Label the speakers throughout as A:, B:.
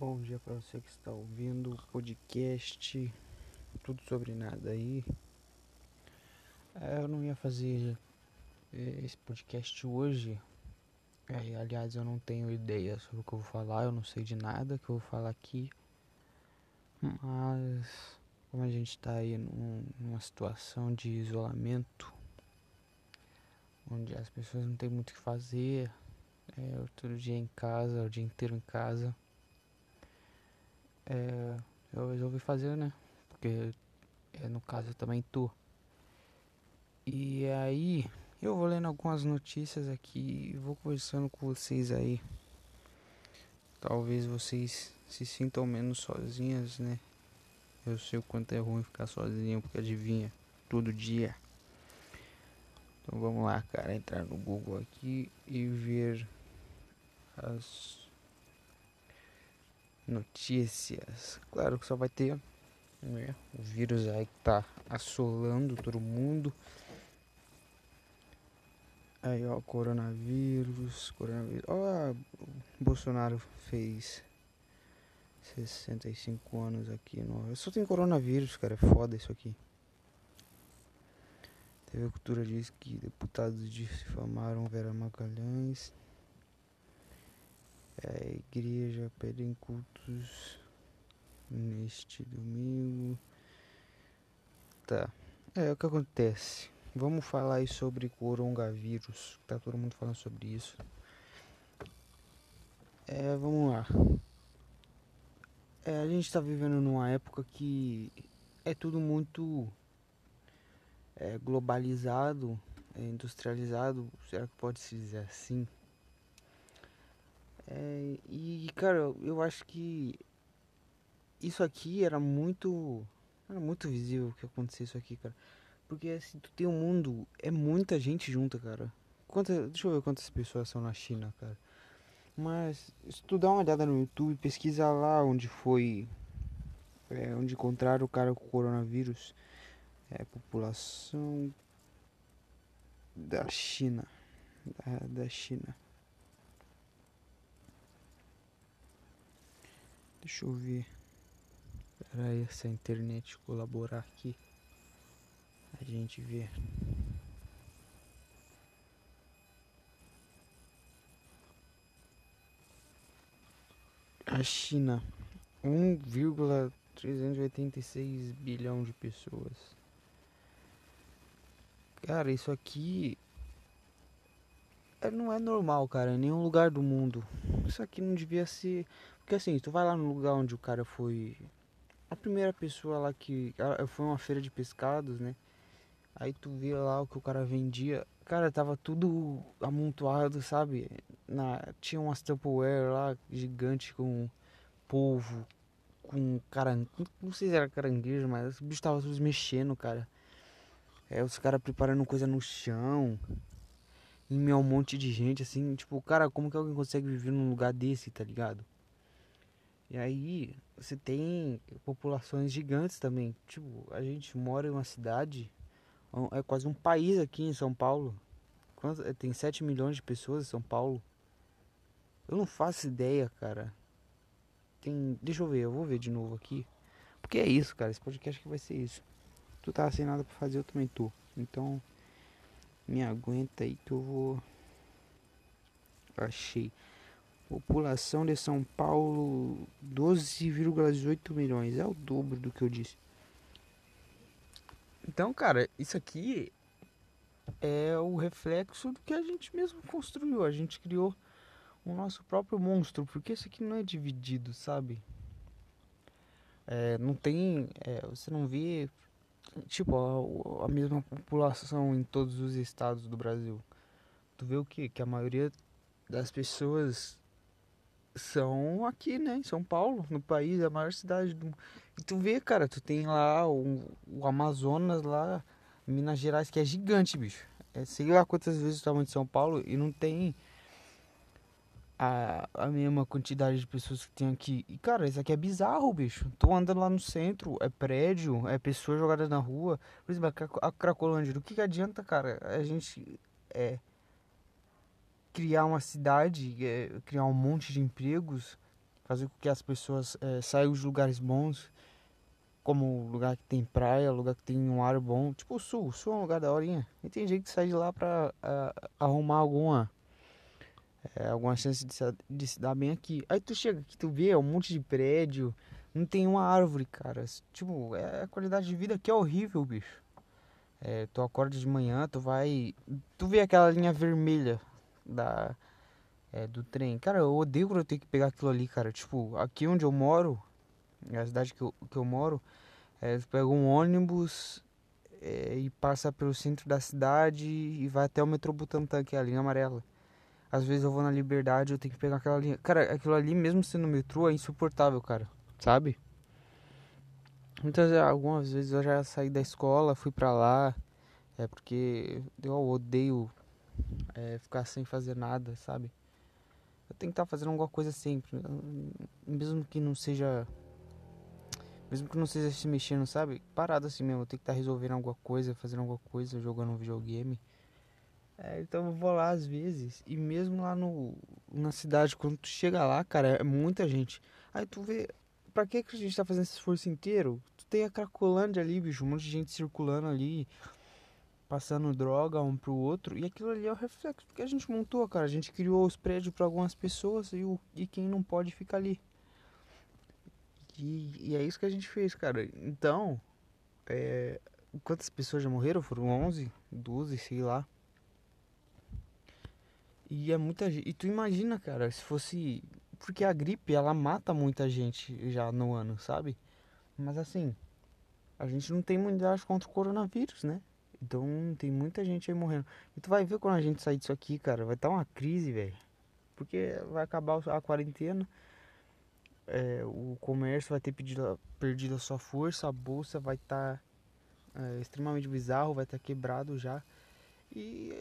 A: Bom dia para você que está ouvindo o podcast Tudo Sobre Nada aí. É, eu não ia fazer é, esse podcast hoje. É, aliás, eu não tenho ideia sobre o que eu vou falar, eu não sei de nada que eu vou falar aqui. Mas como a gente está aí num, numa situação de isolamento, onde as pessoas não têm muito o que fazer, é, todo dia em casa, o dia inteiro em casa é, eu resolvi fazer, né? Porque é, no caso também tô. E aí eu vou lendo algumas notícias aqui e vou conversando com vocês aí. Talvez vocês se sintam menos sozinhas, né? Eu sei o quanto é ruim ficar sozinho, porque adivinha, todo dia. Então vamos lá, cara, entrar no Google aqui e ver as notícias. Claro que só vai ter né, o vírus aí que tá assolando todo mundo. Aí ó, coronavírus, coronavírus. Ó, Bolsonaro fez 65 anos aqui no. Só tem coronavírus, cara, é foda isso aqui. TV Cultura diz que deputados difamaram Vera Magalhães. É, a igreja pedem cultos neste domingo. Tá. É o que acontece. Vamos falar aí sobre coronavírus. Tá todo mundo falando sobre isso. É, vamos lá. É, a gente tá vivendo numa época que é tudo muito é, globalizado, é, industrializado. Será que pode se dizer assim? É, e cara, eu acho que isso aqui era muito. Era muito visível que acontecia isso aqui, cara. Porque assim, tu tem um mundo, é muita gente junta, cara. Quanta, deixa eu ver quantas pessoas são na China, cara. Mas se tu dá uma olhada no YouTube, pesquisa lá onde foi. É, onde encontraram o cara com o coronavírus. É população da China. Da, da China. Deixa eu ver. Espera aí, se a internet colaborar aqui. A gente vê. A China, 1,386 bilhão de pessoas. Cara, isso aqui é, não é normal, cara, em nenhum lugar do mundo. Isso aqui não devia ser porque assim, tu vai lá no lugar onde o cara foi. A primeira pessoa lá que. Foi uma feira de pescados, né? Aí tu vê lá o que o cara vendia. Cara, tava tudo amontoado, sabe? Na, tinha umas Tupperware lá gigante com polvo, com caranguejo. Não sei se era caranguejo, mas os bichos tava todos mexendo, cara. É, os caras preparando coisa no chão. Em meio um monte de gente, assim. Tipo, cara, como que alguém consegue viver num lugar desse, tá ligado? E aí você tem populações gigantes também. Tipo, a gente mora em uma cidade, é quase um país aqui em São Paulo. É, tem 7 milhões de pessoas em São Paulo. Eu não faço ideia, cara. Tem. Deixa eu ver, eu vou ver de novo aqui. Porque é isso, cara. Esse podcast que vai ser isso. Tu tá sem nada pra fazer, eu também tô. Então, me aguenta aí que eu vou. Achei. População de São Paulo 12,18 milhões. É o dobro do que eu disse. Então, cara, isso aqui é o reflexo do que a gente mesmo construiu. A gente criou o nosso próprio monstro. Porque isso aqui não é dividido, sabe? É, não tem. É, você não vê. Tipo, a, a mesma população em todos os estados do Brasil. Tu vê o que? Que a maioria das pessoas são aqui, né, em São Paulo, no país, a maior cidade do E tu vê, cara, tu tem lá o, o Amazonas lá, Minas Gerais, que é gigante, bicho. É sei lá quantas vezes o tamanho de São Paulo e não tem a, a mesma quantidade de pessoas que tem aqui. E cara, isso aqui é bizarro, bicho. Tô andando lá no centro, é prédio, é pessoas jogadas na rua. Por exemplo, a Cracolândia, do que, que adianta, cara? A gente é criar uma cidade, é, criar um monte de empregos, fazer com que as pessoas é, saiam de lugares bons, como lugar que tem praia, lugar que tem um ar bom. Tipo o sul, o sul é um lugar da horinha. E tem gente que sai de lá pra arrumar alguma é, alguma chance de se, de se dar bem aqui. Aí tu chega aqui, tu vê um monte de prédio, não tem uma árvore, cara. Tipo, é, a qualidade de vida aqui é horrível, bicho. É, tu acorda de manhã, tu vai. Tu vê aquela linha vermelha da, é, do trem. Cara, eu odeio quando eu tenho que pegar aquilo ali, cara. Tipo, aqui onde eu moro, na cidade que eu, que eu moro, é, tu um ônibus é, e passa pelo centro da cidade e vai até o metrô Butantã, que é a linha amarela. Às vezes eu vou na liberdade, eu tenho que pegar aquela linha. Cara, aquilo ali, mesmo sendo metrô, é insuportável, cara. Sabe? Muitas algumas vezes eu já saí da escola, fui pra lá. É porque eu odeio é, ficar sem fazer nada, sabe? Eu tenho que estar tá fazendo alguma coisa sempre. Mesmo que não seja. Mesmo que não seja se mexendo, sabe? Parado assim mesmo. Eu tenho que estar tá resolvendo alguma coisa, fazendo alguma coisa, jogando um videogame. É, então eu vou lá às vezes. E mesmo lá no, na cidade, quando tu chega lá, cara, é muita gente. Aí tu vê. Pra que, que a gente tá fazendo esse esforço inteiro? Tu tem a Cracolândia ali, bicho. Um monte de gente circulando ali. Passando droga um pro outro. E aquilo ali é o reflexo que a gente montou, cara. A gente criou os prédios para algumas pessoas e, o, e quem não pode fica ali. E, e é isso que a gente fez, cara. Então, é, quantas pessoas já morreram? Foram 11, 12, sei lá. E é muita gente. E tu imagina, cara, se fosse. Porque a gripe, ela mata muita gente já no ano, sabe? Mas assim, a gente não tem imunidade contra o coronavírus, né? Então tem muita gente aí morrendo. E tu vai ver quando a gente sair disso aqui, cara, vai estar tá uma crise, velho. Porque vai acabar a quarentena. É, o comércio vai ter pedido, perdido a sua força, a bolsa vai estar tá, é, extremamente bizarro, vai estar tá quebrado já. E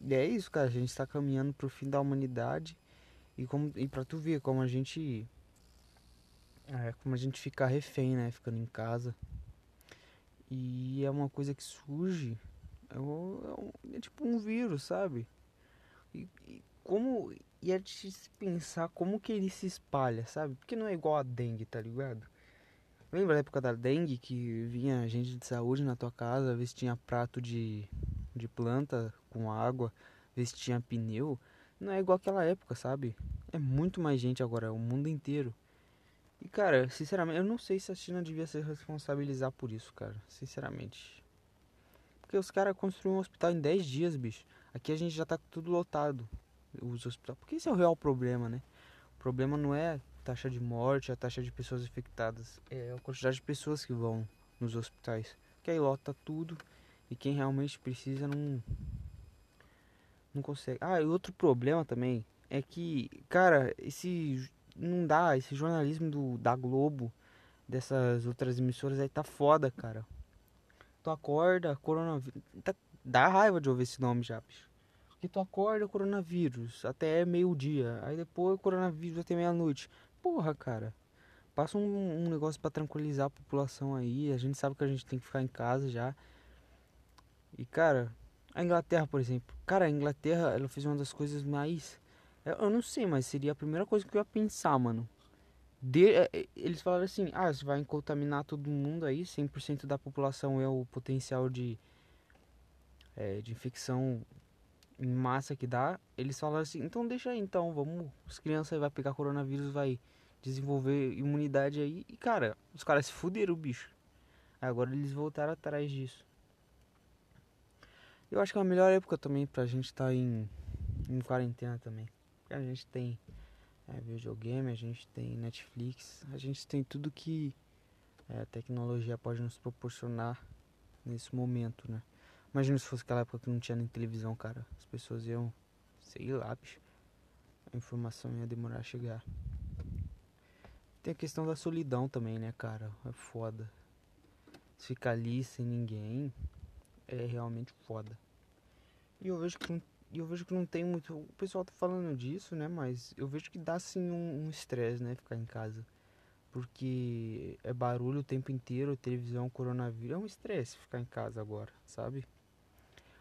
A: e é isso, cara. A gente está caminhando pro fim da humanidade. E, como, e pra tu ver como a gente. É, como a gente fica refém, né? Ficando em casa. E é uma coisa que surge. É, um, é tipo um vírus, sabe? E, e, como. E é de se pensar como que ele se espalha, sabe? Porque não é igual a dengue, tá ligado? Lembra da época da dengue que vinha gente de saúde na tua casa, ver se tinha prato de de planta com água, ver se tinha pneu, não é igual aquela época, sabe? É muito mais gente agora, é o mundo inteiro. E cara, sinceramente, eu não sei se a China devia se responsabilizar por isso, cara, sinceramente. Porque os caras construíram um hospital em 10 dias, bicho. Aqui a gente já tá tudo lotado. Os hospitais. Porque esse é o real problema, né? O problema não é a taxa de morte, a taxa de pessoas infectadas, é a quantidade de pessoas que vão nos hospitais. Que aí lota tudo e quem realmente precisa não não consegue. Ah, e outro problema também é que, cara, esse não dá, esse jornalismo do da Globo, dessas outras emissoras aí tá foda, cara. Tu acorda, coronavírus, tá, dá raiva de ouvir esse nome já, bicho. Porque tu acorda coronavírus até meio-dia, aí depois coronavírus até meia-noite. Porra, cara. Passa um, um negócio para tranquilizar a população aí. A gente sabe que a gente tem que ficar em casa já. E cara, a Inglaterra, por exemplo. Cara, a Inglaterra, ela fez uma das coisas mais. Eu não sei, mas seria a primeira coisa que eu ia pensar, mano. De, é, é, eles falaram assim: ah, você vai contaminar todo mundo aí, 100% da população é o potencial de, é, de infecção em massa que dá. Eles falaram assim: então deixa aí, então, vamos. As crianças vai pegar coronavírus, vai desenvolver imunidade aí. E cara, os caras se fuderam, bicho. Agora eles voltaram atrás disso. Eu acho que é a melhor época também pra gente estar tá em, em quarentena também. A gente tem é, videogame, a gente tem Netflix, a gente tem tudo que é, a tecnologia pode nos proporcionar nesse momento, né? Imagina se fosse aquela época que não tinha nem televisão, cara. As pessoas iam, sei lá, bicho. A informação ia demorar a chegar. Tem a questão da solidão também, né, cara? É foda. Ficar ali sem ninguém, é realmente foda. E eu vejo que não, eu vejo que não tem muito. O pessoal tá falando disso, né? Mas eu vejo que dá sim um estresse, um né? Ficar em casa. Porque é barulho o tempo inteiro, televisão, coronavírus. É um estresse ficar em casa agora, sabe?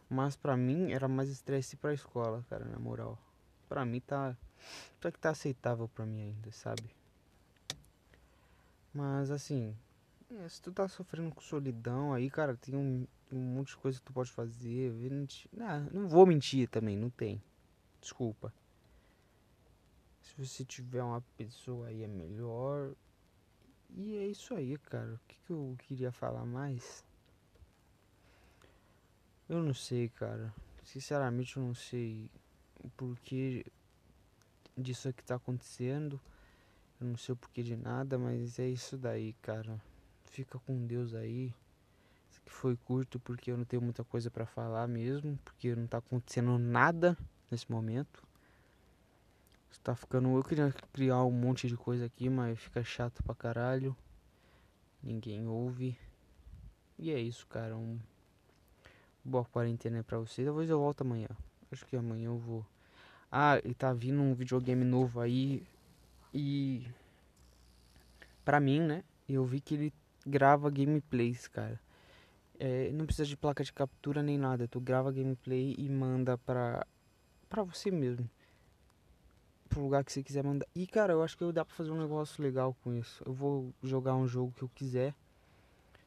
A: Mas pra mim era mais estresse pra escola, cara, na moral. Pra mim tá. Só que tá aceitável pra mim ainda, sabe? Mas assim, é, se tu tá sofrendo com solidão aí, cara, tem um, um monte de coisa que tu pode fazer. Não, não vou mentir também, não tem. Desculpa. Se você tiver uma pessoa aí é melhor. E é isso aí, cara. O que, que eu queria falar mais? Eu não sei, cara. Sinceramente, eu não sei o porquê disso que tá acontecendo. Eu não sei o porquê de nada, mas é isso daí, cara. Fica com Deus aí. Isso aqui foi curto porque eu não tenho muita coisa para falar mesmo, porque não tá acontecendo nada nesse momento. Está ficando. Eu queria criar um monte de coisa aqui, mas fica chato pra caralho. Ninguém ouve. E é isso, cara. Um... Boa quarentena pra vocês. Talvez eu volto amanhã. Acho que amanhã eu vou. Ah, e tá vindo um videogame novo aí. E. Pra mim, né? Eu vi que ele grava gameplays, cara. É, não precisa de placa de captura nem nada. Tu grava gameplay e manda pra. pra você mesmo. Pro lugar que você quiser mandar. E cara, eu acho que dá pra fazer um negócio legal com isso. Eu vou jogar um jogo que eu quiser.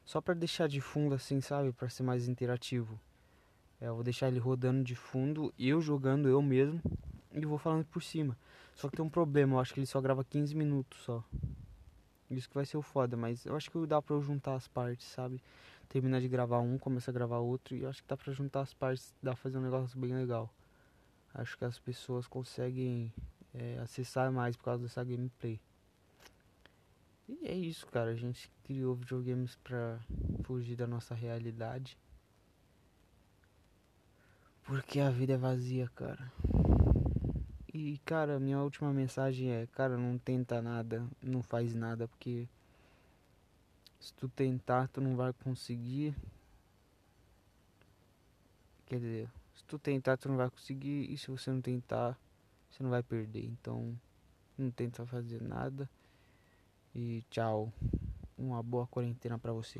A: Só pra deixar de fundo assim, sabe? Pra ser mais interativo. É, eu vou deixar ele rodando de fundo, eu jogando eu mesmo e vou falando por cima. Só que tem um problema, eu acho que ele só grava 15 minutos só. Isso que vai ser o foda, mas eu acho que dá pra eu juntar as partes, sabe? Terminar de gravar um, começar a gravar outro, e eu acho que dá pra juntar as partes, dá pra fazer um negócio bem legal. Acho que as pessoas conseguem é, acessar mais por causa dessa gameplay. E é isso, cara. A gente criou videogames pra fugir da nossa realidade. Porque a vida é vazia, cara. E, cara, minha última mensagem é: cara, não tenta nada, não faz nada, porque se tu tentar, tu não vai conseguir. Quer dizer, se tu tentar, tu não vai conseguir, e se você não tentar, você não vai perder. Então, não tenta fazer nada. E tchau. Uma boa quarentena pra você.